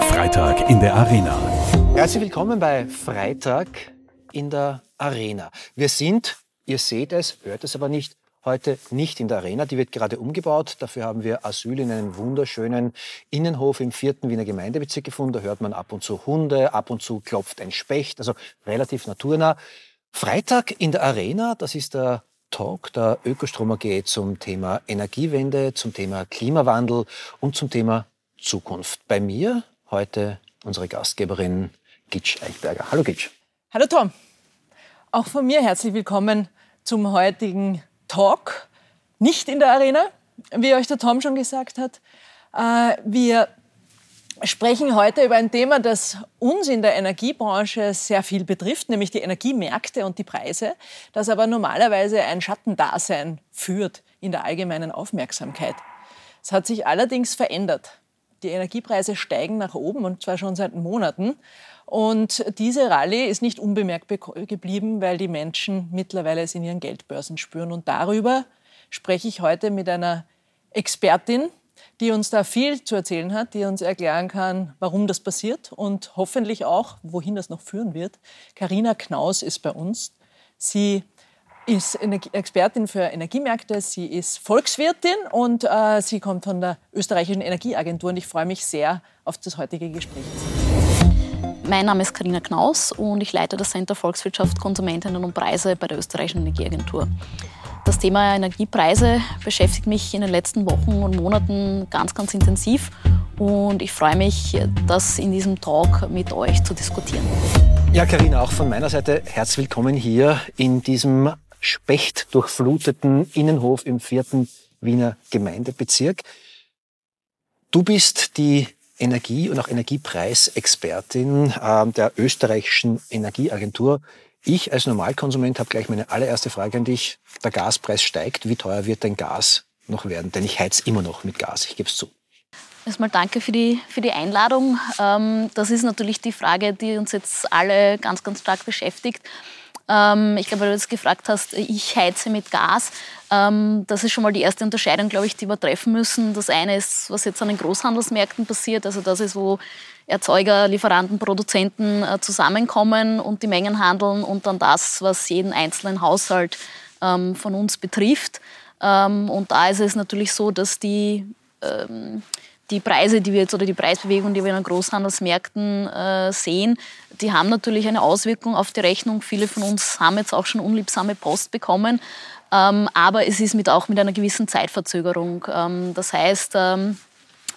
Freitag in der Arena. Herzlich willkommen bei Freitag in der Arena. Wir sind, ihr seht es, hört es aber nicht, heute nicht in der Arena. Die wird gerade umgebaut. Dafür haben wir Asyl in einem wunderschönen Innenhof im vierten Wiener Gemeindebezirk gefunden. Da hört man ab und zu Hunde, ab und zu klopft ein Specht, also relativ naturnah. Freitag in der Arena, das ist der Talk der Ökostrom AG zum Thema Energiewende, zum Thema Klimawandel und zum Thema Zukunft. Bei mir heute unsere Gastgeberin Gitsch Eichberger. Hallo Gitsch. Hallo Tom. Auch von mir herzlich willkommen zum heutigen Talk. Nicht in der Arena, wie euch der Tom schon gesagt hat. Äh, wir sprechen heute über ein Thema, das uns in der Energiebranche sehr viel betrifft, nämlich die Energiemärkte und die Preise, das aber normalerweise ein Schattendasein führt in der allgemeinen Aufmerksamkeit. Es hat sich allerdings verändert. Die Energiepreise steigen nach oben und zwar schon seit Monaten. Und diese Rallye ist nicht unbemerkt geblieben, weil die Menschen mittlerweile es in ihren Geldbörsen spüren. Und darüber spreche ich heute mit einer Expertin, die uns da viel zu erzählen hat, die uns erklären kann, warum das passiert und hoffentlich auch, wohin das noch führen wird. Karina Knaus ist bei uns. Sie ist Expertin für Energiemärkte, sie ist Volkswirtin und äh, sie kommt von der österreichischen Energieagentur und ich freue mich sehr auf das heutige Gespräch. Mein Name ist Karina Knaus und ich leite das Center Volkswirtschaft, Konsumentinnen und Preise bei der österreichischen Energieagentur. Das Thema Energiepreise beschäftigt mich in den letzten Wochen und Monaten ganz, ganz intensiv und ich freue mich, das in diesem Talk mit euch zu diskutieren. Ja, Karina, auch von meiner Seite herzlich willkommen hier in diesem spechtdurchfluteten Innenhof im vierten Wiener Gemeindebezirk. Du bist die Energie- und auch Energiepreisexpertin äh, der österreichischen Energieagentur. Ich als Normalkonsument habe gleich meine allererste Frage an dich. Der Gaspreis steigt. Wie teuer wird dein Gas noch werden? Denn ich heiz immer noch mit Gas, ich gebe es zu. Erstmal danke für die, für die Einladung. Ähm, das ist natürlich die Frage, die uns jetzt alle ganz, ganz stark beschäftigt. Ähm, ich glaube, weil du jetzt gefragt hast, ich heize mit Gas. Ähm, das ist schon mal die erste Unterscheidung, glaube ich, die wir treffen müssen. Das eine ist, was jetzt an den Großhandelsmärkten passiert. Also das ist, wo Erzeuger, Lieferanten, Produzenten äh, zusammenkommen und die Mengen handeln und dann das, was jeden einzelnen Haushalt ähm, von uns betrifft. Ähm, und da ist es natürlich so, dass die, ähm, die Preise, die wir jetzt oder die Preisbewegung, die wir in den Großhandelsmärkten äh, sehen, die haben natürlich eine Auswirkung auf die Rechnung. Viele von uns haben jetzt auch schon unliebsame Post bekommen. Ähm, aber es ist mit, auch mit einer gewissen Zeitverzögerung. Ähm, das heißt, ähm,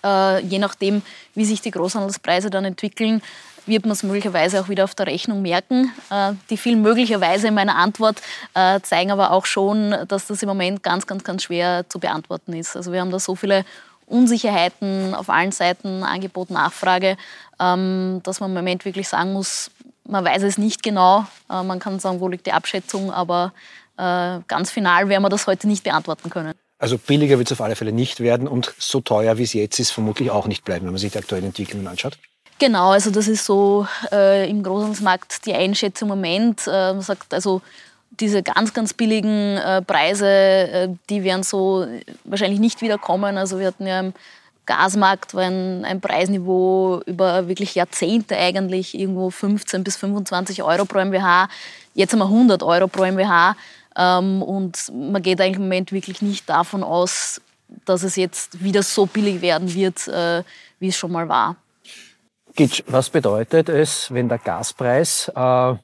äh, je nachdem, wie sich die Großhandelspreise dann entwickeln, wird man es möglicherweise auch wieder auf der Rechnung merken. Äh, die vielen möglicherweise in meiner Antwort äh, zeigen aber auch schon, dass das im Moment ganz, ganz, ganz schwer zu beantworten ist. Also wir haben da so viele Unsicherheiten auf allen Seiten, Angebot, Nachfrage, ähm, dass man im Moment wirklich sagen muss, man weiß es nicht genau. Äh, man kann sagen, wo liegt die Abschätzung, aber äh, ganz final werden wir das heute nicht beantworten können. Also billiger wird es auf alle Fälle nicht werden und so teuer wie es jetzt ist, vermutlich auch nicht bleiben, wenn man sich die aktuellen Entwicklungen anschaut. Genau, also das ist so äh, im Großhandelsmarkt die Einschätzung im Moment. Äh, man sagt also, diese ganz, ganz billigen äh, Preise, äh, die werden so wahrscheinlich nicht wiederkommen. Also wir hatten ja im Gasmarkt war ein, ein, Preisniveau über wirklich Jahrzehnte eigentlich irgendwo 15 bis 25 Euro pro MWH. Jetzt haben wir 100 Euro pro MWH. Ähm, und man geht eigentlich im Moment wirklich nicht davon aus, dass es jetzt wieder so billig werden wird, äh, wie es schon mal war. Gitsch, was bedeutet es, wenn der Gaspreis äh,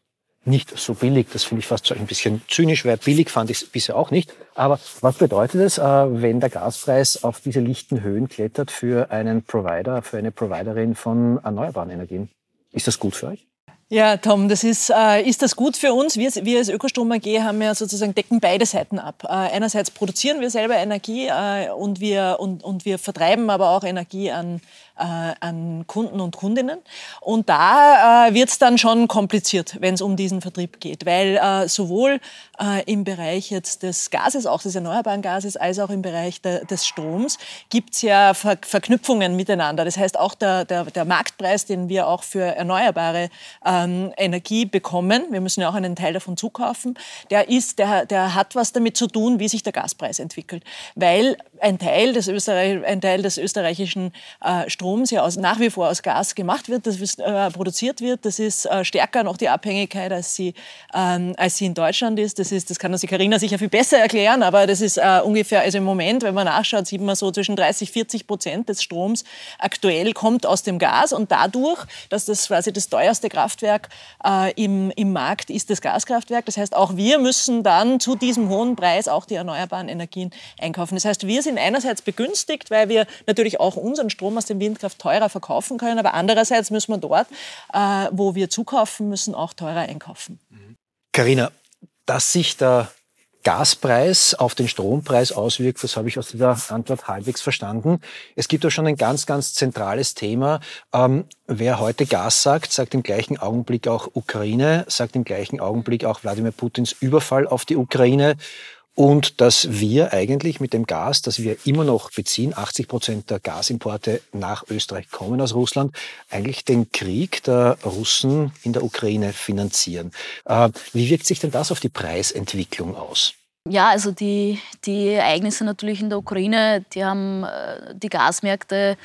nicht so billig, das finde ich fast ein bisschen zynisch, weil billig fand ich es bisher auch nicht, aber was bedeutet es, äh, wenn der Gaspreis auf diese lichten Höhen klettert für einen Provider, für eine Providerin von erneuerbaren Energien? Ist das gut für euch? Ja, Tom, das ist, äh, ist das gut für uns? Wir, wir als Ökostrom AG haben ja sozusagen decken beide Seiten ab. Äh, einerseits produzieren wir selber Energie äh, und, wir, und, und wir vertreiben aber auch Energie an, an Kunden und Kundinnen. Und da äh, wird es dann schon kompliziert, wenn es um diesen Vertrieb geht, weil äh, sowohl äh, im Bereich jetzt des Gases, auch des erneuerbaren Gases, als auch im Bereich de, des Stroms gibt es ja Ver Verknüpfungen miteinander. Das heißt, auch der, der, der Marktpreis, den wir auch für erneuerbare ähm, Energie bekommen, wir müssen ja auch einen Teil davon zukaufen, der, ist, der, der hat was damit zu tun, wie sich der Gaspreis entwickelt. Weil ein Teil des, Österreich, ein Teil des österreichischen äh, Stroms ja aus, nach wie vor aus Gas gemacht wird, das äh, produziert wird. Das ist äh, stärker noch die Abhängigkeit, als sie, ähm, als sie in Deutschland ist. Das, ist. das kann uns Karina sicher viel besser erklären, aber das ist äh, ungefähr, also im Moment, wenn man nachschaut, sieht man so zwischen 30 40 Prozent des Stroms aktuell kommt aus dem Gas und dadurch, dass das quasi das teuerste Kraftwerk äh, im, im Markt ist, das Gaskraftwerk. Das heißt, auch wir müssen dann zu diesem hohen Preis auch die erneuerbaren Energien einkaufen. Das heißt, wir sind einerseits begünstigt, weil wir natürlich auch unseren Strom aus dem Windkraft teurer verkaufen können, aber andererseits müssen wir dort, äh, wo wir zukaufen müssen, auch teurer einkaufen. Carina, dass sich der Gaspreis auf den Strompreis auswirkt, das habe ich aus dieser Antwort halbwegs verstanden. Es gibt auch schon ein ganz, ganz zentrales Thema. Ähm, wer heute Gas sagt, sagt im gleichen Augenblick auch Ukraine, sagt im gleichen Augenblick auch Wladimir Putins Überfall auf die Ukraine und dass wir eigentlich mit dem Gas, das wir immer noch beziehen, 80 Prozent der Gasimporte nach Österreich kommen aus Russland, eigentlich den Krieg der Russen in der Ukraine finanzieren. Äh, wie wirkt sich denn das auf die Preisentwicklung aus? Ja, also die, die Ereignisse natürlich in der Ukraine, die haben äh, die Gasmärkte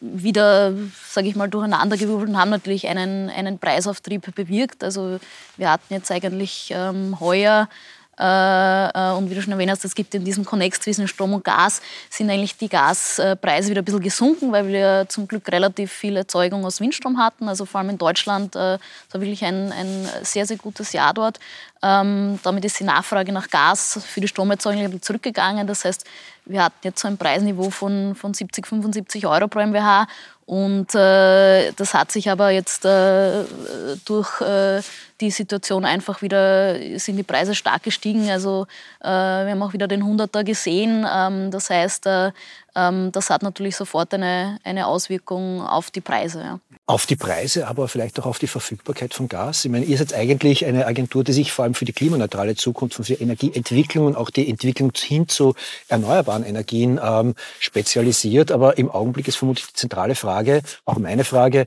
wieder, sage ich mal, durcheinandergewürfelt und haben natürlich einen, einen Preisauftrieb bewirkt. Also wir hatten jetzt eigentlich ähm, heuer und wie du schon erwähnt hast, es gibt in diesem Konnex zwischen Strom und Gas, sind eigentlich die Gaspreise wieder ein bisschen gesunken, weil wir zum Glück relativ viel Erzeugung aus Windstrom hatten. Also vor allem in Deutschland, äh, das war wirklich ein, ein sehr, sehr gutes Jahr dort. Ähm, damit ist die Nachfrage nach Gas für die Stromerzeugung ein bisschen zurückgegangen. Das heißt, wir hatten jetzt so ein Preisniveau von, von 70, 75 Euro pro MWH und äh, das hat sich aber jetzt äh, durch äh, die Situation einfach wieder, sind die Preise stark gestiegen. Also äh, wir haben auch wieder den 100er gesehen. Ähm, das heißt, äh, ähm, das hat natürlich sofort eine, eine Auswirkung auf die Preise. Ja. Auf die Preise, aber vielleicht auch auf die Verfügbarkeit von Gas. Ich meine, ihr seid eigentlich eine Agentur, die sich vor allem für die klimaneutrale Zukunft und für Energieentwicklung und auch die Entwicklung hin zu erneuerbaren Energien ähm, spezialisiert. Aber im Augenblick ist vermutlich die zentrale Frage, auch meine Frage,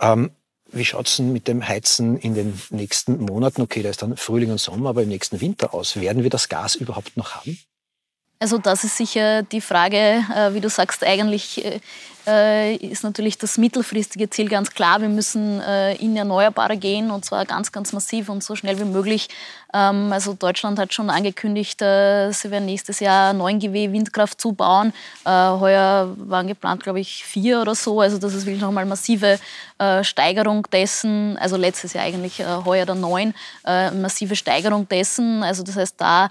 ähm, wie schaut es denn mit dem Heizen in den nächsten Monaten? Okay, da ist dann Frühling und Sommer, aber im nächsten Winter aus. Werden wir das Gas überhaupt noch haben? Also das ist sicher die Frage, äh, wie du sagst, eigentlich äh, äh, ist natürlich das mittelfristige Ziel ganz klar. Wir müssen in Erneuerbare gehen und zwar ganz, ganz massiv und so schnell wie möglich. Ähm, also Deutschland hat schon angekündigt, sie werden nächstes Jahr 9 GW Windkraft zubauen. Heuer waren geplant, glaube ich, vier oder so. Also das ist wirklich nochmal massive Steigerung dessen. Also letztes Jahr eigentlich, heuer dann neun. Massive Steigerung dessen. Also das heißt, da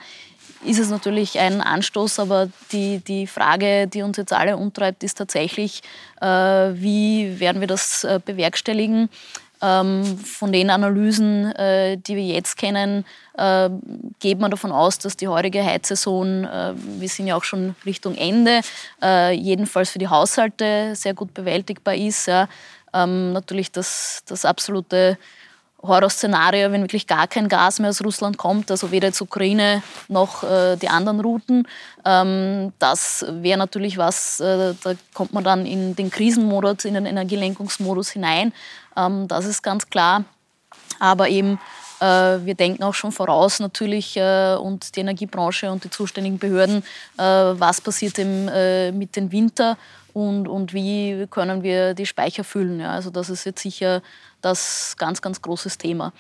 ist es natürlich ein Anstoß, aber die, die Frage, die uns jetzt alle umtreibt, ist tatsächlich, äh, wie werden wir das äh, bewerkstelligen? Ähm, von den Analysen, äh, die wir jetzt kennen, äh, geht man davon aus, dass die heurige Heizsaison, äh, wir sind ja auch schon Richtung Ende, äh, jedenfalls für die Haushalte sehr gut bewältigbar ist. Ja. Ähm, natürlich das, das absolute Horrorszenario, wenn wirklich gar kein Gas mehr aus Russland kommt, also weder jetzt Ukraine noch äh, die anderen Routen. Ähm, das wäre natürlich was, äh, da kommt man dann in den Krisenmodus, in den Energielenkungsmodus hinein. Ähm, das ist ganz klar. Aber eben, äh, wir denken auch schon voraus natürlich äh, und die Energiebranche und die zuständigen Behörden, äh, was passiert im, äh, mit dem Winter und, und wie können wir die Speicher füllen. Ja? Also das ist jetzt sicher das ganz, ganz großes Thema.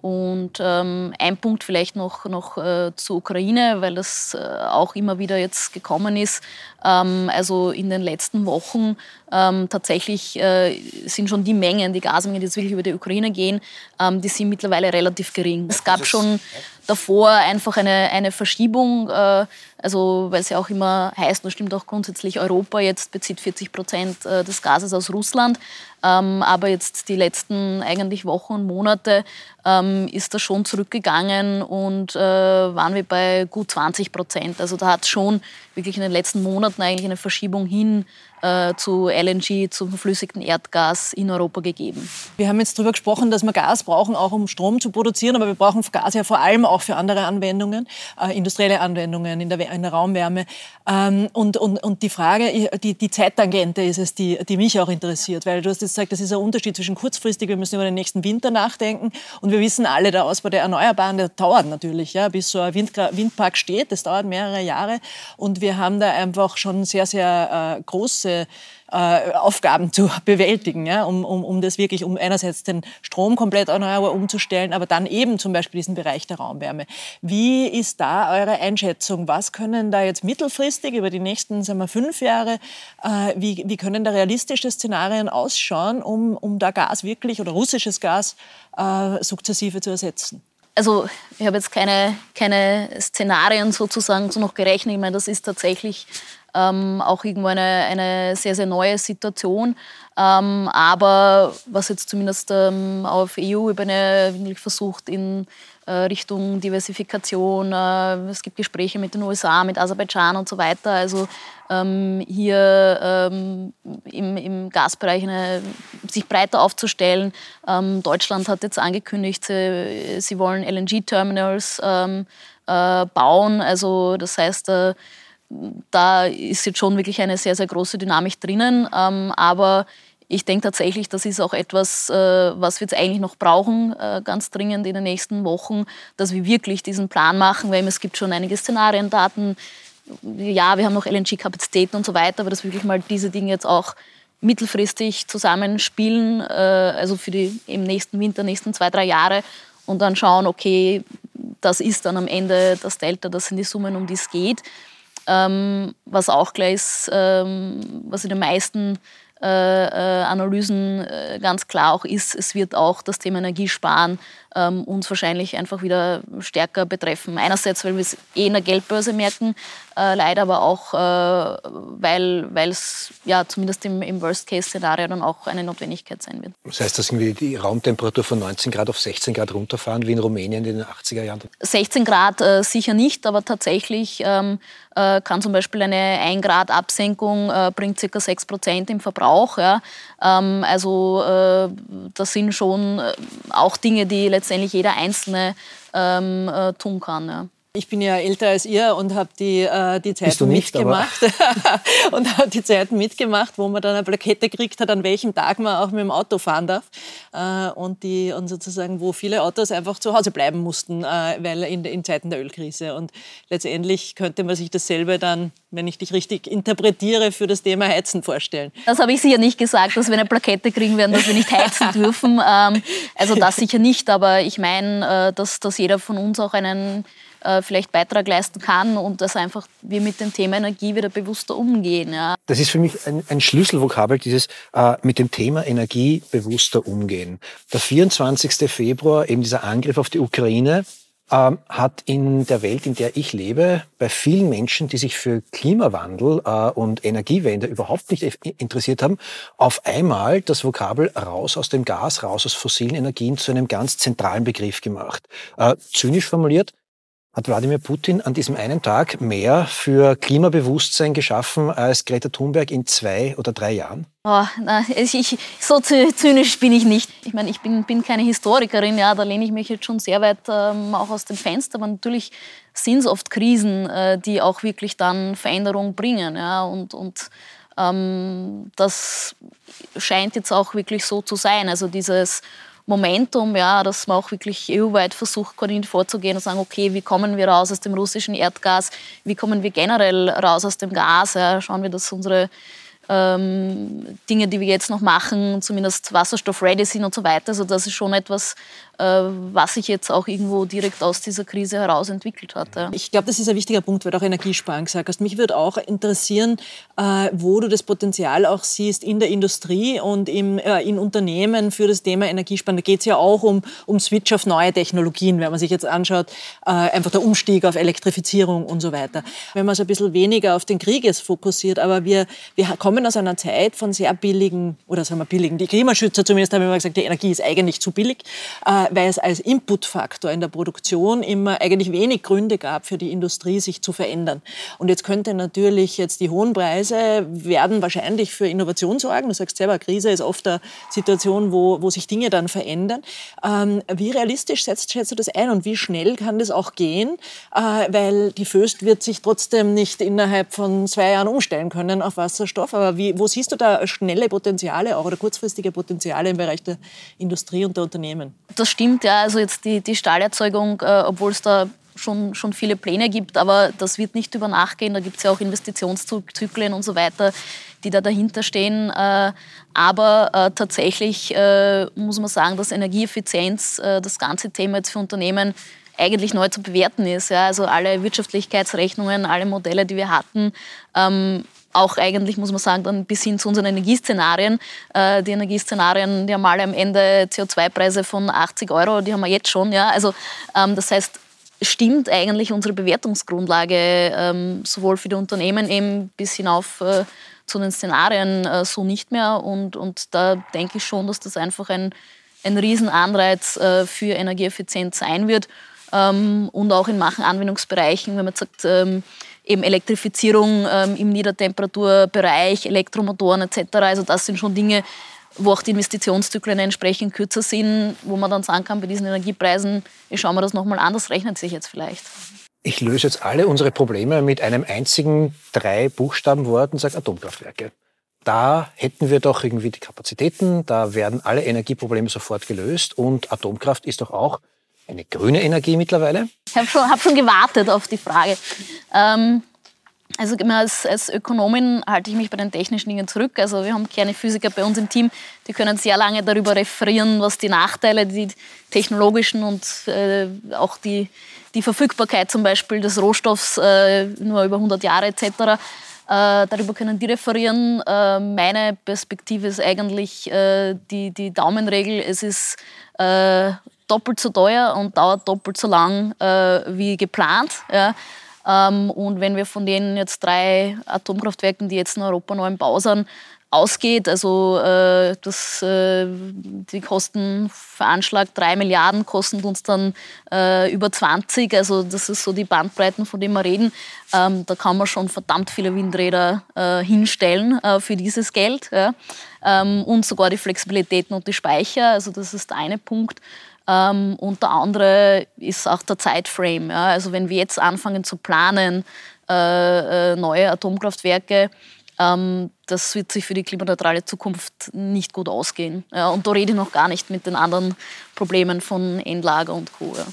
Und ähm, ein Punkt vielleicht noch, noch äh, zur Ukraine, weil das äh, auch immer wieder jetzt gekommen ist. Ähm, also in den letzten Wochen ähm, tatsächlich äh, sind schon die Mengen, die Gasmengen, die jetzt wirklich über die Ukraine gehen, ähm, die sind mittlerweile relativ gering. Es gab schon davor einfach eine, eine Verschiebung, äh, also weil es ja auch immer heißt, das stimmt auch grundsätzlich, Europa jetzt bezieht 40 Prozent äh, des Gases aus Russland. Ähm, aber jetzt die letzten eigentlich Wochen und Monate ähm, ist das schon zurückgegangen und äh, waren wir bei gut 20 Prozent. Also da hat es schon wirklich in den letzten Monaten eigentlich eine Verschiebung hin äh, zu LNG, zum flüssigen Erdgas in Europa gegeben. Wir haben jetzt darüber gesprochen, dass wir Gas brauchen, auch um Strom zu produzieren, aber wir brauchen Gas ja vor allem auch für andere Anwendungen, äh, industrielle Anwendungen in der, in der Raumwärme. Ähm, und, und, und die Frage, die, die Zeittangente ist es, die, die mich auch interessiert, weil du hast jetzt gesagt, das ist ein Unterschied zwischen kurzfristig, wir müssen über den nächsten Winter nachdenken und wir wissen alle, der Ausbau der Erneuerbaren, der dauert natürlich, ja, bis so ein Windpark steht, das dauert mehrere Jahre und wir haben da einfach schon sehr, sehr äh, große äh, Aufgaben zu bewältigen, ja, um, um, um das wirklich, um einerseits den Strom komplett erneuerbar umzustellen, aber dann eben zum Beispiel diesen Bereich der Raumwärme. Wie ist da eure Einschätzung? Was können da jetzt mittelfristig über die nächsten sagen wir, fünf Jahre, äh, wie, wie können da realistische Szenarien ausschauen, um, um da Gas wirklich oder russisches Gas äh, sukzessive zu ersetzen? also ich habe jetzt keine, keine Szenarien sozusagen so noch gerechnet. Ich meine, das ist tatsächlich ähm, auch irgendwo eine, eine sehr, sehr neue Situation. Ähm, aber was jetzt zumindest ähm, auf EU-Ebene versucht in äh, Richtung Diversifikation, äh, es gibt Gespräche mit den USA, mit Aserbaidschan und so weiter. Also ähm, hier ähm, im, im, Gasbereich eine, sich breiter aufzustellen. Ähm, Deutschland hat jetzt angekündigt, sie, sie wollen LNG-Terminals äh, bauen. Also das heißt, äh, da ist jetzt schon wirklich eine sehr, sehr große Dynamik drinnen. Ähm, aber ich denke tatsächlich, das ist auch etwas, äh, was wir jetzt eigentlich noch brauchen, äh, ganz dringend in den nächsten Wochen, dass wir wirklich diesen Plan machen, weil es gibt schon einige Szenarien, Daten. Ja, wir haben noch LNG-Kapazitäten und so weiter, aber dass wirklich mal diese Dinge jetzt auch mittelfristig zusammenspielen, äh, also für die im nächsten Winter, nächsten zwei, drei Jahre und dann schauen, okay, das ist dann am Ende das Delta, das sind die Summen, um die es geht. Ähm, was auch gleich ist, ähm, was in den meisten äh, äh, Analysen äh, ganz klar auch ist, es wird auch das Thema Energiesparen ähm, uns wahrscheinlich einfach wieder stärker betreffen. Einerseits, weil wir es eh in der Geldbörse merken, äh, leider aber auch, äh, weil es ja zumindest im, im Worst-Case-Szenario dann auch eine Notwendigkeit sein wird. Das heißt, dass irgendwie die Raumtemperatur von 19 Grad auf 16 Grad runterfahren, wie in Rumänien in den 80er Jahren? 16 Grad äh, sicher nicht, aber tatsächlich ähm, äh, kann zum Beispiel eine 1 Grad Absenkung äh, bringt ca. 6 Prozent im Verbrauch. Ja. Ähm, also äh, das sind schon auch Dinge, die letztendlich jeder Einzelne ähm, äh, tun kann. Ja. Ich bin ja älter als ihr und habe die, äh, die Zeiten nicht, mitgemacht. und habe die Zeiten mitgemacht, wo man dann eine Plakette gekriegt hat, an welchem Tag man auch mit dem Auto fahren darf. Äh, und, die, und sozusagen, wo viele Autos einfach zu Hause bleiben mussten, äh, weil in, in Zeiten der Ölkrise. Und letztendlich könnte man sich dasselbe dann, wenn ich dich richtig interpretiere, für das Thema Heizen vorstellen. Das habe ich sicher nicht gesagt, dass wir eine Plakette kriegen werden, dass wir nicht heizen dürfen. Ähm, also das sicher nicht, aber ich meine, äh, dass, dass jeder von uns auch einen äh, vielleicht Beitrag leisten kann und dass einfach wir mit dem Thema Energie wieder bewusster umgehen. Ja. Das ist für mich ein, ein Schlüsselvokabel, dieses äh, mit dem Thema Energie bewusster umgehen. Der 24. Februar, eben dieser Angriff auf die Ukraine, ähm, hat in der Welt, in der ich lebe, bei vielen Menschen, die sich für Klimawandel äh, und Energiewende überhaupt nicht interessiert haben, auf einmal das Vokabel raus aus dem Gas, raus aus fossilen Energien zu einem ganz zentralen Begriff gemacht. Äh, zynisch formuliert, hat Wladimir Putin an diesem einen Tag mehr für Klimabewusstsein geschaffen als Greta Thunberg in zwei oder drei Jahren? Oh, na, ich, so zynisch bin ich nicht. Ich meine, ich bin, bin keine Historikerin, ja, da lehne ich mich jetzt schon sehr weit ähm, auch aus dem Fenster. Aber natürlich sind es oft Krisen, äh, die auch wirklich dann Veränderung bringen. Ja, und, und ähm, das scheint jetzt auch wirklich so zu sein. Also dieses Momentum, ja, dass man auch wirklich EU-weit versucht, koordiniert vorzugehen und sagen, okay, wie kommen wir raus aus dem russischen Erdgas, wie kommen wir generell raus aus dem Gas, ja, schauen wir, dass unsere ähm, Dinge, die wir jetzt noch machen, zumindest wasserstoff-ready sind und so weiter. Also das ist schon etwas, was sich jetzt auch irgendwo direkt aus dieser Krise heraus entwickelt hat. Ich glaube, das ist ein wichtiger Punkt, weil du auch Energiesparen gesagt hast. Mich würde auch interessieren, äh, wo du das Potenzial auch siehst in der Industrie und im, äh, in Unternehmen für das Thema Energiesparen. Da geht es ja auch um, um Switch auf neue Technologien, wenn man sich jetzt anschaut, äh, einfach der Umstieg auf Elektrifizierung und so weiter. Wenn man so ein bisschen weniger auf den Krieg ist fokussiert, aber wir, wir kommen aus einer Zeit von sehr billigen, oder sagen wir billigen, die Klimaschützer zumindest haben immer gesagt, die Energie ist eigentlich zu billig, äh, weil es als Inputfaktor in der Produktion immer eigentlich wenig Gründe gab für die Industrie, sich zu verändern. Und jetzt könnte natürlich jetzt die hohen Preise werden wahrscheinlich für Innovation sorgen. Du sagst selber, Krise ist oft eine Situation, wo, wo sich Dinge dann verändern. Ähm, wie realistisch setzt, schätzt du das ein und wie schnell kann das auch gehen? Äh, weil die Föst wird sich trotzdem nicht innerhalb von zwei Jahren umstellen können auf Wasserstoff. Aber wie, wo siehst du da schnelle Potenziale auch oder kurzfristige Potenziale im Bereich der Industrie und der Unternehmen? Das stimmt, ja. Also jetzt die, die Stahlerzeugung, äh, obwohl es da schon, schon viele Pläne gibt, aber das wird nicht über Nacht gehen. Da gibt es ja auch Investitionszyklen und so weiter, die da dahinter stehen. Äh, aber äh, tatsächlich äh, muss man sagen, dass Energieeffizienz, das ganze Thema jetzt für Unternehmen eigentlich neu zu bewerten ist. Ja? Also alle Wirtschaftlichkeitsrechnungen, alle Modelle, die wir hatten, ähm, auch eigentlich, muss man sagen, dann bis hin zu unseren Energieszenarien. Äh, die Energieszenarien, die haben alle am Ende CO2-Preise von 80 Euro, die haben wir jetzt schon. Ja? Also ähm, das heißt, stimmt eigentlich unsere Bewertungsgrundlage ähm, sowohl für die Unternehmen eben bis hinauf äh, zu den Szenarien äh, so nicht mehr. Und, und da denke ich schon, dass das einfach ein, ein Riesenanreiz äh, für Energieeffizienz sein wird. Ähm, und auch in manchen Anwendungsbereichen, wenn man sagt, ähm, eben Elektrifizierung ähm, im Niedertemperaturbereich, Elektromotoren etc. Also das sind schon Dinge, wo auch die Investitionszyklen entsprechend kürzer sind, wo man dann sagen kann, bei diesen Energiepreisen, ich schaue mir das nochmal an, das rechnet sich jetzt vielleicht. Ich löse jetzt alle unsere Probleme mit einem einzigen drei Buchstabenwort und sage Atomkraftwerke. Da hätten wir doch irgendwie die Kapazitäten, da werden alle Energieprobleme sofort gelöst und Atomkraft ist doch auch eine grüne Energie mittlerweile? Ich habe schon, hab schon gewartet auf die Frage. Ähm, also als, als Ökonomin halte ich mich bei den technischen Dingen zurück. Also wir haben keine Physiker bei uns im Team, die können sehr lange darüber referieren, was die Nachteile, die technologischen und äh, auch die, die Verfügbarkeit zum Beispiel des Rohstoffs äh, nur über 100 Jahre etc. Äh, darüber können die referieren. Äh, meine Perspektive ist eigentlich äh, die, die Daumenregel. Es ist äh, doppelt so teuer und dauert doppelt so lang äh, wie geplant. Ja. Ähm, und wenn wir von den jetzt drei Atomkraftwerken, die jetzt in Europa noch im Bau sind, ausgeht, also äh, das, äh, die Kosten veranschlagt, drei Milliarden kosten uns dann äh, über 20, also das ist so die Bandbreiten, von denen wir reden. Ähm, da kann man schon verdammt viele Windräder äh, hinstellen äh, für dieses Geld ja. ähm, und sogar die Flexibilitäten und die Speicher, also das ist der eine Punkt. Ähm, und der andere ist auch der Zeitframe. Ja. Also wenn wir jetzt anfangen zu planen, äh, äh, neue Atomkraftwerke, ähm, das wird sich für die klimaneutrale Zukunft nicht gut ausgehen. Ja, und da rede ich noch gar nicht mit den anderen Problemen von Endlager und Co. Ja.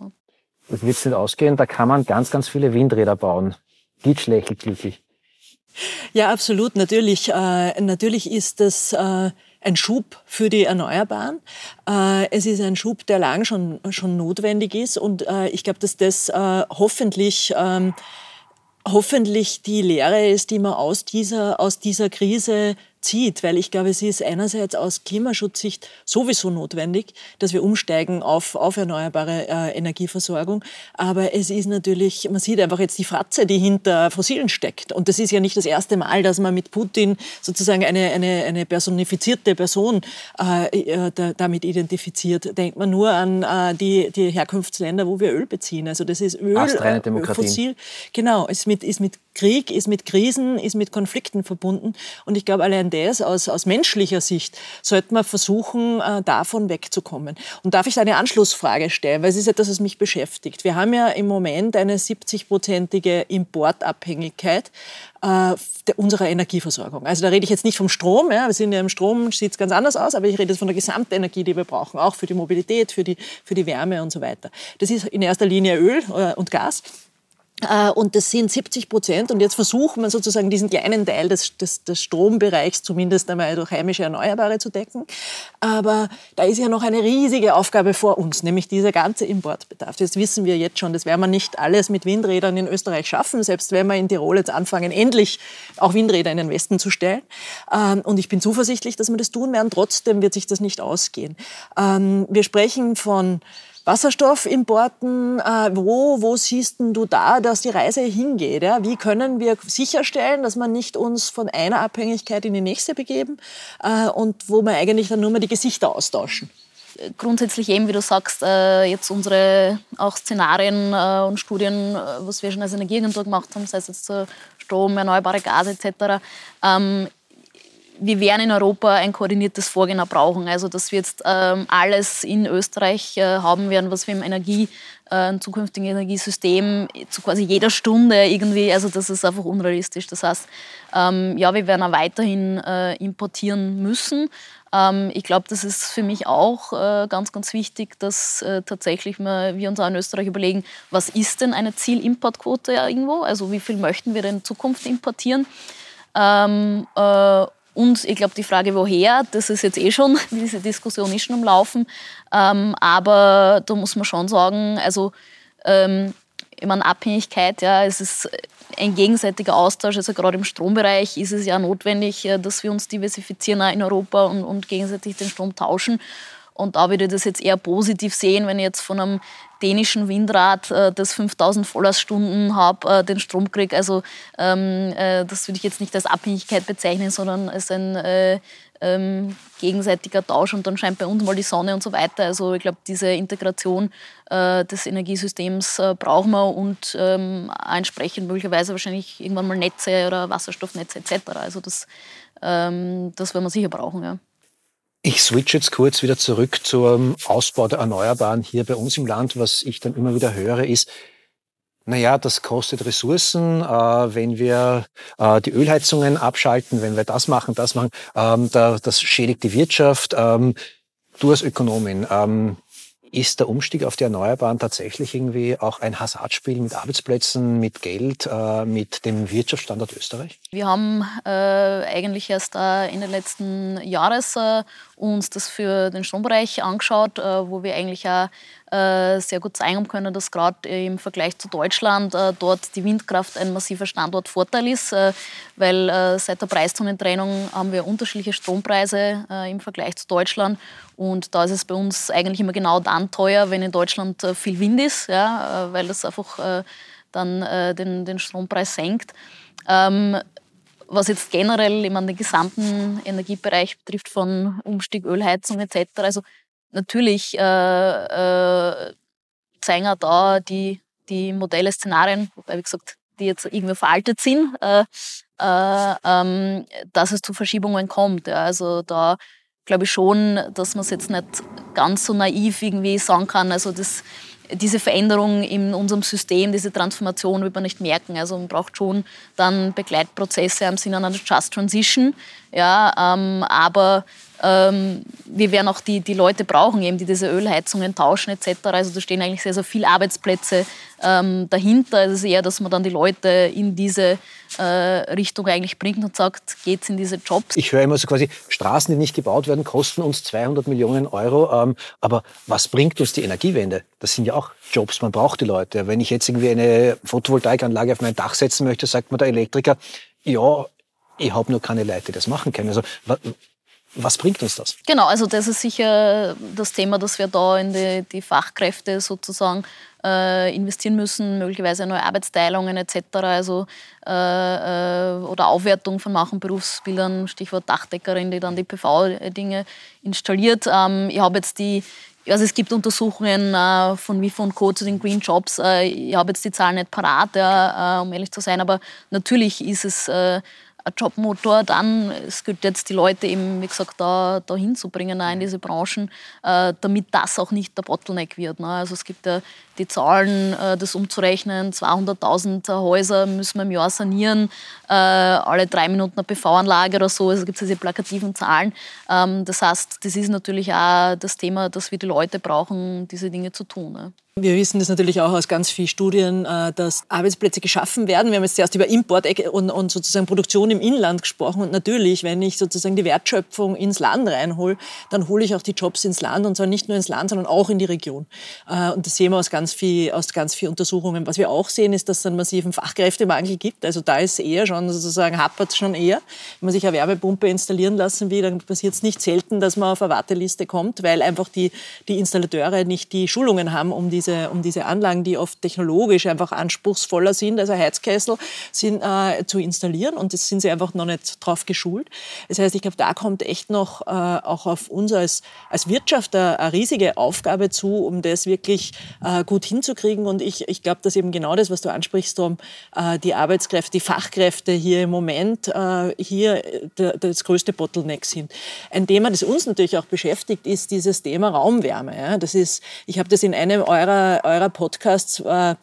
Mhm. Das wird nicht ausgehen, da kann man ganz, ganz viele Windräder bauen. Dietsch lächelt glücklich. Ja, absolut. Natürlich, äh, natürlich ist das äh, ein Schub für die Erneuerbaren. Äh, es ist ein Schub, der lang schon, schon notwendig ist. Und äh, ich glaube, dass das äh, hoffentlich, ähm, hoffentlich die Lehre ist, die man aus dieser, aus dieser Krise zieht, weil ich glaube, es ist einerseits aus Klimaschutzsicht sowieso notwendig, dass wir umsteigen auf, auf erneuerbare äh, Energieversorgung. Aber es ist natürlich, man sieht einfach jetzt die Fratze, die hinter Fossilen steckt. Und das ist ja nicht das erste Mal, dass man mit Putin sozusagen eine, eine, eine personifizierte Person äh, äh damit identifiziert. Denkt man nur an äh, die, die Herkunftsländer, wo wir Öl beziehen. Also das ist Öl, äh, Fossil. Genau, ist mit, ist mit Krieg, ist mit Krisen, ist mit Konflikten verbunden. Und ich glaube, allein das aus, aus menschlicher Sicht sollte man versuchen, äh, davon wegzukommen. Und darf ich eine Anschlussfrage stellen, weil es ist etwas, was mich beschäftigt. Wir haben ja im Moment eine 70-prozentige Importabhängigkeit äh, unserer Energieversorgung. Also da rede ich jetzt nicht vom Strom. Ja. Wir sind ja im Strom, sieht es ganz anders aus, aber ich rede jetzt von der Gesamtenergie, die wir brauchen, auch für die Mobilität, für die, für die Wärme und so weiter. Das ist in erster Linie Öl äh, und Gas. Äh, und das sind 70 Prozent. Und jetzt versucht man sozusagen diesen kleinen Teil des, des, des, Strombereichs zumindest einmal durch heimische Erneuerbare zu decken. Aber da ist ja noch eine riesige Aufgabe vor uns, nämlich dieser ganze Importbedarf. Das wissen wir jetzt schon. Das werden wir nicht alles mit Windrädern in Österreich schaffen, selbst wenn wir in Tirol jetzt anfangen, endlich auch Windräder in den Westen zu stellen. Ähm, und ich bin zuversichtlich, dass wir das tun werden. Trotzdem wird sich das nicht ausgehen. Ähm, wir sprechen von Wasserstoffimporten. Äh, wo, wo siehst du da, dass die Reise hingeht? Ja? Wie können wir sicherstellen, dass man nicht uns von einer Abhängigkeit in die nächste begeben äh, und wo wir eigentlich dann nur mehr die Gesichter austauschen? grundsätzlich eben, wie du sagst, äh, jetzt unsere auch Szenarien äh, und Studien, äh, was wir schon als Energieagentur gemacht haben, sei es jetzt Strom, erneuerbare Gase etc., wir werden in Europa ein koordiniertes Vorgehen brauchen. Also, dass wir jetzt ähm, alles in Österreich haben werden, was wir im Energie, äh, zukünftigen Energiesystem zu quasi jeder Stunde irgendwie, also das ist einfach unrealistisch. Das heißt, ähm, ja, wir werden auch weiterhin importieren müssen. Ähm, ich glaube, das ist für mich auch äh, ganz, ganz wichtig, dass äh, tatsächlich wir, wir uns auch in Österreich überlegen, was ist denn eine Zielimportquote ja irgendwo? Also wie viel möchten wir denn in Zukunft importieren? Ähm, äh, und ich glaube, die Frage, woher, das ist jetzt eh schon, diese Diskussion ist schon am Laufen. Ähm, aber da muss man schon sagen, also ähm, ich meine, Abhängigkeit, ja, es ist ein gegenseitiger Austausch. Also gerade im Strombereich ist es ja notwendig, äh, dass wir uns diversifizieren in Europa und, und gegenseitig den Strom tauschen. Und da würde ich das jetzt eher positiv sehen, wenn ich jetzt von einem dänischen Windrad, äh, das 5000 Vollerstunden habe, äh, den Strom kriege. Also ähm, äh, das würde ich jetzt nicht als Abhängigkeit bezeichnen, sondern als ein äh, ähm, gegenseitiger Tausch und dann scheint bei uns mal die Sonne und so weiter. Also ich glaube, diese Integration des Energiesystems brauchen wir und ähm, entsprechend möglicherweise wahrscheinlich irgendwann mal Netze oder Wasserstoffnetze etc. Also das, das werden wir sicher brauchen. Ja. Ich switch jetzt kurz wieder zurück zum Ausbau der Erneuerbaren hier bei uns im Land. Was ich dann immer wieder höre, ist, naja, das kostet Ressourcen, äh, wenn wir äh, die Ölheizungen abschalten, wenn wir das machen, das machen, ähm, da, das schädigt die Wirtschaft. Ähm, du als Ökonomin, ähm, ist der Umstieg auf die Erneuerbaren tatsächlich irgendwie auch ein Hasardspiel mit Arbeitsplätzen, mit Geld, äh, mit dem Wirtschaftsstandort Österreich? Wir haben äh, eigentlich erst äh, Ende letzten Jahres äh, uns das für den Strombereich angeschaut, äh, wo wir eigentlich auch äh, sehr gut zeigen können, dass gerade im Vergleich zu Deutschland äh, dort die Windkraft ein massiver Standortvorteil ist, weil seit der Preiszonentrennung haben wir unterschiedliche Strompreise im Vergleich zu Deutschland und da ist es bei uns eigentlich immer genau dann teuer, wenn in Deutschland viel Wind ist, ja, weil das einfach dann den, den Strompreis senkt. Ähm, was jetzt generell ich meine, den gesamten Energiebereich betrifft, von Umstieg, Ölheizung etc. Also natürlich äh, äh, zeigen auch da die, die Modelle, Szenarien, wobei, wie gesagt, die jetzt irgendwie veraltet sind, äh, äh, ähm, dass es zu Verschiebungen kommt. Ja. Also da glaube ich schon, dass man es jetzt nicht ganz so naiv irgendwie sagen kann. Also das, diese Veränderung in unserem System, diese Transformation wird man nicht merken. Also man braucht schon dann Begleitprozesse im Sinne einer Just Transition. Ja, ähm, aber ähm, wir werden auch die, die Leute brauchen, eben, die diese Ölheizungen tauschen etc. Also da stehen eigentlich sehr, sehr viele Arbeitsplätze ähm, dahinter. Es ist eher, dass man dann die Leute in diese äh, Richtung eigentlich bringt und sagt, geht's in diese Jobs. Ich höre immer so quasi, Straßen, die nicht gebaut werden, kosten uns 200 Millionen Euro. Ähm, aber was bringt uns die Energiewende? Das sind ja auch Jobs, man braucht die Leute. Wenn ich jetzt irgendwie eine Photovoltaikanlage auf mein Dach setzen möchte, sagt mir der Elektriker, ja, ich habe nur keine Leute, die das machen können. Also was bringt uns das? Genau, also das ist sicher das Thema, dass wir da in die, die Fachkräfte sozusagen äh, investieren müssen, möglicherweise neue Arbeitsteilungen etc. Also, äh, äh, oder Aufwertung von manchen Berufsbildern, Stichwort Dachdeckerin, die dann die PV-Dinge installiert. Ähm, ich habe jetzt die also es gibt Untersuchungen äh, von WIFO und Co. zu den Green Jobs. Äh, ich habe jetzt die Zahlen nicht parat, ja, äh, um ehrlich zu sein, aber natürlich ist es äh, ein Jobmotor dann. Es gilt jetzt die Leute eben, wie gesagt, da, da hinzubringen in diese Branchen, äh, damit das auch nicht der Bottleneck wird. Ne? Also es gibt ja die Zahlen, äh, das umzurechnen, 200.000 Häuser müssen wir im Jahr sanieren, äh, alle drei Minuten eine PV-Anlage oder so, also gibt es diese plakativen Zahlen. Ähm, das heißt, das ist natürlich auch das Thema, dass wir die Leute brauchen, diese Dinge zu tun. Ne? Wir wissen das natürlich auch aus ganz vielen Studien, äh, dass Arbeitsplätze geschaffen werden. Wir haben jetzt zuerst über Import und, und sozusagen Produktion im Inland gesprochen. Und natürlich, wenn ich sozusagen die Wertschöpfung ins Land reinhole, dann hole ich auch die Jobs ins Land und zwar nicht nur ins Land, sondern auch in die Region. Äh, und das sehen wir aus ganz viel, aus ganz vielen Untersuchungen. Was wir auch sehen, ist, dass es einen massiven Fachkräftemangel gibt. Also da ist eher schon sozusagen hapert schon eher. Wenn man sich eine Wärmepumpe installieren lassen will, dann passiert es nicht selten, dass man auf eine Warteliste kommt, weil einfach die, die Installateure nicht die Schulungen haben, um diese diese, um diese Anlagen, die oft technologisch einfach anspruchsvoller sind, also Heizkessel, sind, äh, zu installieren. Und das sind sie einfach noch nicht drauf geschult. Das heißt, ich glaube, da kommt echt noch äh, auch auf uns als, als Wirtschaft eine, riesige Aufgabe zu, um das wirklich äh, gut hinzukriegen. Und ich, ich glaube, dass eben genau das, was du ansprichst, Tom, äh, die Arbeitskräfte, die Fachkräfte hier im Moment äh, hier das größte Bottleneck sind. Ein Thema, das uns natürlich auch beschäftigt, ist dieses Thema Raumwärme. Ja? Das ist, ich habe das in einem eurer eurer, Podcasts äh,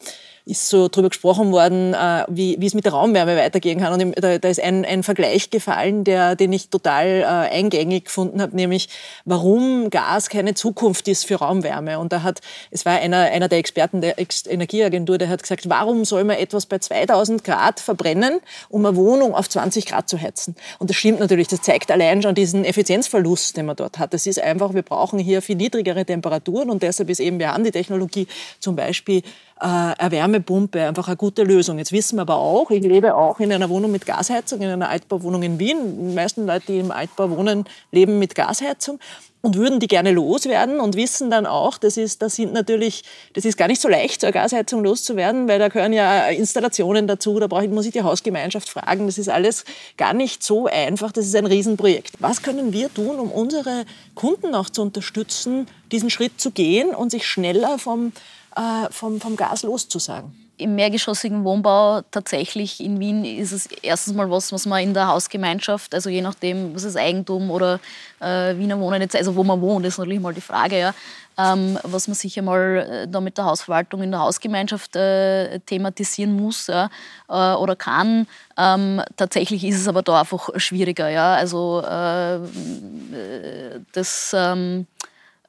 ist so drüber gesprochen worden, äh, wie, wie es mit der Raumwärme weitergehen kann. Und da, da ist ein, ein Vergleich gefallen, der, den ich total äh, eingängig gefunden habe, nämlich warum Gas keine Zukunft ist für Raumwärme. Und da hat, es war einer, einer der Experten der Energieagentur, der hat gesagt, warum soll man etwas bei 2000 Grad verbrennen, um eine Wohnung auf 20 Grad zu heizen? Und das stimmt natürlich, das zeigt allein schon diesen Effizienzverlust, den man dort hat. Das ist einfach, wir brauchen hier viel niedrigere Temperaturen und deshalb ist eben, wir haben die Technologie zum Beispiel eine Wärmepumpe einfach eine gute Lösung. Jetzt wissen wir aber auch, ich lebe auch in einer Wohnung mit Gasheizung, in einer Altbauwohnung in Wien. Die meisten Leute, die im Altbau wohnen, leben mit Gasheizung und würden die gerne loswerden und wissen dann auch, das ist, das sind natürlich, das ist gar nicht so leicht, so eine Gasheizung loszuwerden, weil da gehören ja Installationen dazu, da brauche ich, muss ich die Hausgemeinschaft fragen, das ist alles gar nicht so einfach, das ist ein Riesenprojekt. Was können wir tun, um unsere Kunden auch zu unterstützen, diesen Schritt zu gehen und sich schneller vom äh, vom, vom Gas loszusagen? Im mehrgeschossigen Wohnbau tatsächlich in Wien ist es erstens mal was, was man in der Hausgemeinschaft, also je nachdem, was ist Eigentum oder äh, Wiener Wohnen also wo man wohnt, ist natürlich mal die Frage, ja, ähm, was man sicher mal äh, da mit der Hausverwaltung in der Hausgemeinschaft äh, thematisieren muss ja, äh, oder kann. Ähm, tatsächlich ist es aber da einfach schwieriger. Ja, also äh, das ähm, äh,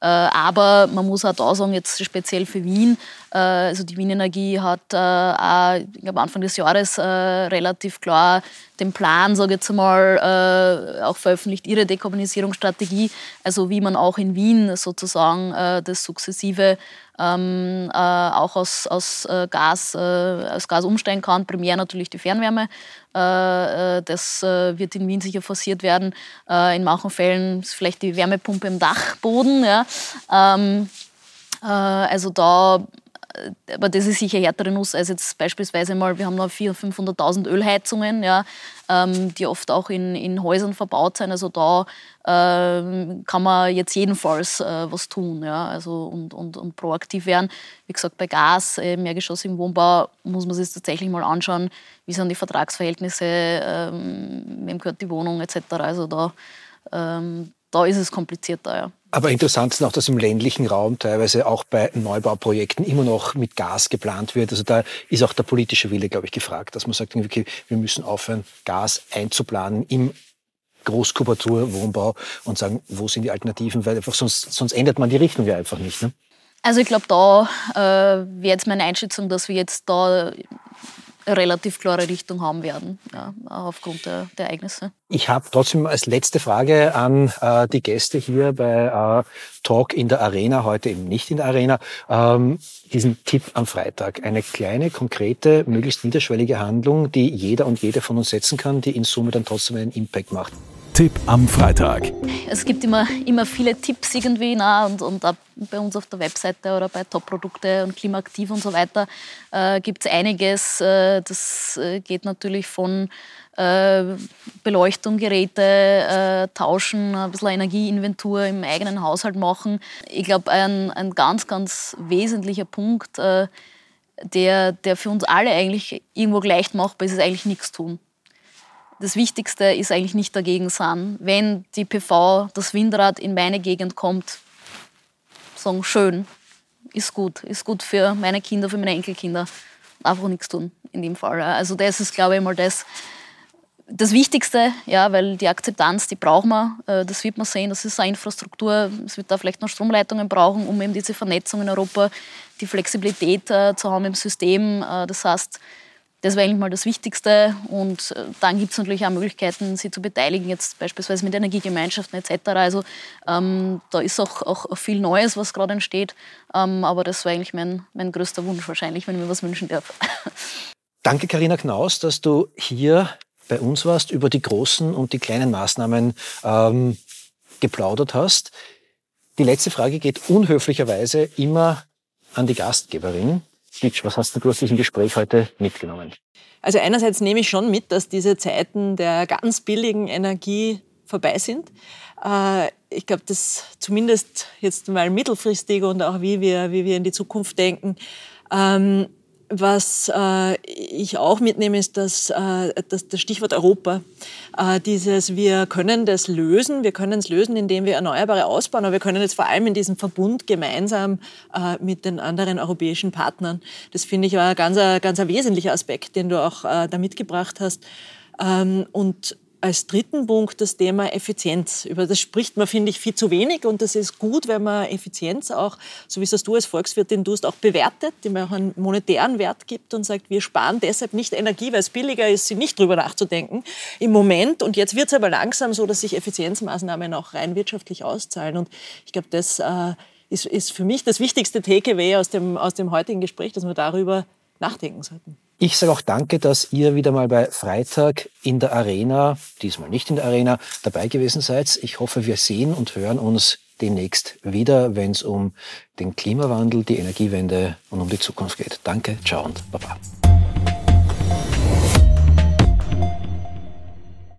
aber man muss auch da sagen, jetzt speziell für Wien, äh, also die Wien Energie hat äh, auch, ich glaube Anfang des Jahres relativ klar den Plan, sage ich jetzt mal, auch veröffentlicht, ihre Dekarbonisierungsstrategie, also wie man auch in Wien sozusagen das sukzessive ähm, äh, auch aus, aus, äh, Gas, äh, aus Gas umsteigen kann. Primär natürlich die Fernwärme. Äh, äh, das äh, wird in Wien sicher forciert werden. in manchen Fällen ist vielleicht die Wärmepumpe im Dachboden. Ja. Ähm, also da aber das ist sicher härtere Nuss als jetzt beispielsweise mal, wir haben noch 400.000, 500.000 Ölheizungen, ja, ähm, die oft auch in, in Häusern verbaut sind. Also da ähm, kann man jetzt jedenfalls äh, was tun ja, also und, und, und proaktiv werden. Wie gesagt, bei Gas, äh, mehrgeschossigen Wohnbau, muss man sich tatsächlich mal anschauen, wie sind die Vertragsverhältnisse, ähm, wem gehört die Wohnung etc. Also da, ähm, da ist es komplizierter. Ja. Aber interessant ist auch, dass im ländlichen Raum teilweise auch bei Neubauprojekten immer noch mit Gas geplant wird. Also da ist auch der politische Wille, glaube ich, gefragt, dass man sagt, okay, wir müssen aufhören, Gas einzuplanen im Großkubatur-Wohnbau und sagen, wo sind die Alternativen, weil einfach sonst, sonst ändert man die Richtung ja einfach nicht. Ne? Also ich glaube, da äh, wäre jetzt meine Einschätzung, dass wir jetzt da relativ klare Richtung haben werden, ja, aufgrund der, der Ereignisse. Ich habe trotzdem als letzte Frage an äh, die Gäste hier bei äh, Talk in der Arena, heute eben nicht in der Arena, ähm, diesen Tipp am Freitag. Eine kleine, konkrete, möglichst niederschwellige Handlung, die jeder und jede von uns setzen kann, die in Summe dann trotzdem einen Impact macht. Tipp am Freitag. Es gibt immer, immer viele Tipps irgendwie na, und, und bei uns auf der Webseite oder bei Top-Produkte und Klimaaktiv und so weiter äh, gibt es einiges. Äh, das äh, geht natürlich von äh, Beleuchtung, Geräte äh, tauschen, ein bisschen Energieinventur im eigenen Haushalt machen. Ich glaube, ein, ein ganz, ganz wesentlicher Punkt, äh, der, der für uns alle eigentlich irgendwo gleich machbar ist, ist eigentlich nichts tun das Wichtigste ist eigentlich nicht dagegen sein. Wenn die PV, das Windrad in meine Gegend kommt, sagen, schön, ist gut, ist gut für meine Kinder, für meine Enkelkinder. Einfach nichts tun in dem Fall. Also das ist, glaube ich, mal das, das Wichtigste, ja, weil die Akzeptanz, die brauchen wir, äh, das wird man sehen, das ist eine Infrastruktur, es wird da vielleicht noch Stromleitungen brauchen, um eben diese Vernetzung in Europa, die Flexibilität äh, zu haben im System. Äh, das heißt, das wäre eigentlich mal das Wichtigste. Und äh, dann gibt es natürlich auch Möglichkeiten, sie zu beteiligen, jetzt beispielsweise mit Energiegemeinschaften etc. Also ähm, da ist auch, auch viel Neues, was gerade entsteht. Ähm, aber das wäre eigentlich mein, mein größter Wunsch wahrscheinlich, wenn ich mir was wünschen darf. Danke, Karina Knaus, dass du hier bei uns warst, über die großen und die kleinen Maßnahmen ähm, geplaudert hast. Die letzte Frage geht unhöflicherweise immer an die Gastgeberin. Ditsch, was hast du aus diesem Gespräch heute mitgenommen? Also einerseits nehme ich schon mit, dass diese Zeiten der ganz billigen Energie vorbei sind. Äh, ich glaube, dass zumindest jetzt mal mittelfristig und auch wie wir, wie wir in die Zukunft denken, ähm, was äh, ich auch mitnehme, ist das, äh, das, das Stichwort Europa. Äh, dieses, wir können das lösen, wir können es lösen, indem wir Erneuerbare ausbauen, aber wir können es vor allem in diesem Verbund gemeinsam äh, mit den anderen europäischen Partnern. Das finde ich war ein ganz, ganz ein wesentlicher Aspekt, den du auch äh, da mitgebracht hast. Ähm, und als dritten Punkt das Thema Effizienz. Über das spricht man, finde ich, viel zu wenig. Und das ist gut, wenn man Effizienz auch, so wie es du als Volkswirtin tust, auch bewertet, dem man auch einen monetären Wert gibt und sagt, wir sparen deshalb nicht Energie, weil es billiger ist, sie nicht drüber nachzudenken. Im Moment, und jetzt wird es aber langsam so, dass sich Effizienzmaßnahmen auch rein wirtschaftlich auszahlen. Und ich glaube, das äh, ist, ist für mich das wichtigste Takeaway aus dem, aus dem heutigen Gespräch, dass wir darüber nachdenken sollten. Ich sage auch danke, dass ihr wieder mal bei Freitag in der Arena, diesmal nicht in der Arena, dabei gewesen seid. Ich hoffe, wir sehen und hören uns demnächst wieder, wenn es um den Klimawandel, die Energiewende und um die Zukunft geht. Danke, ciao und baba.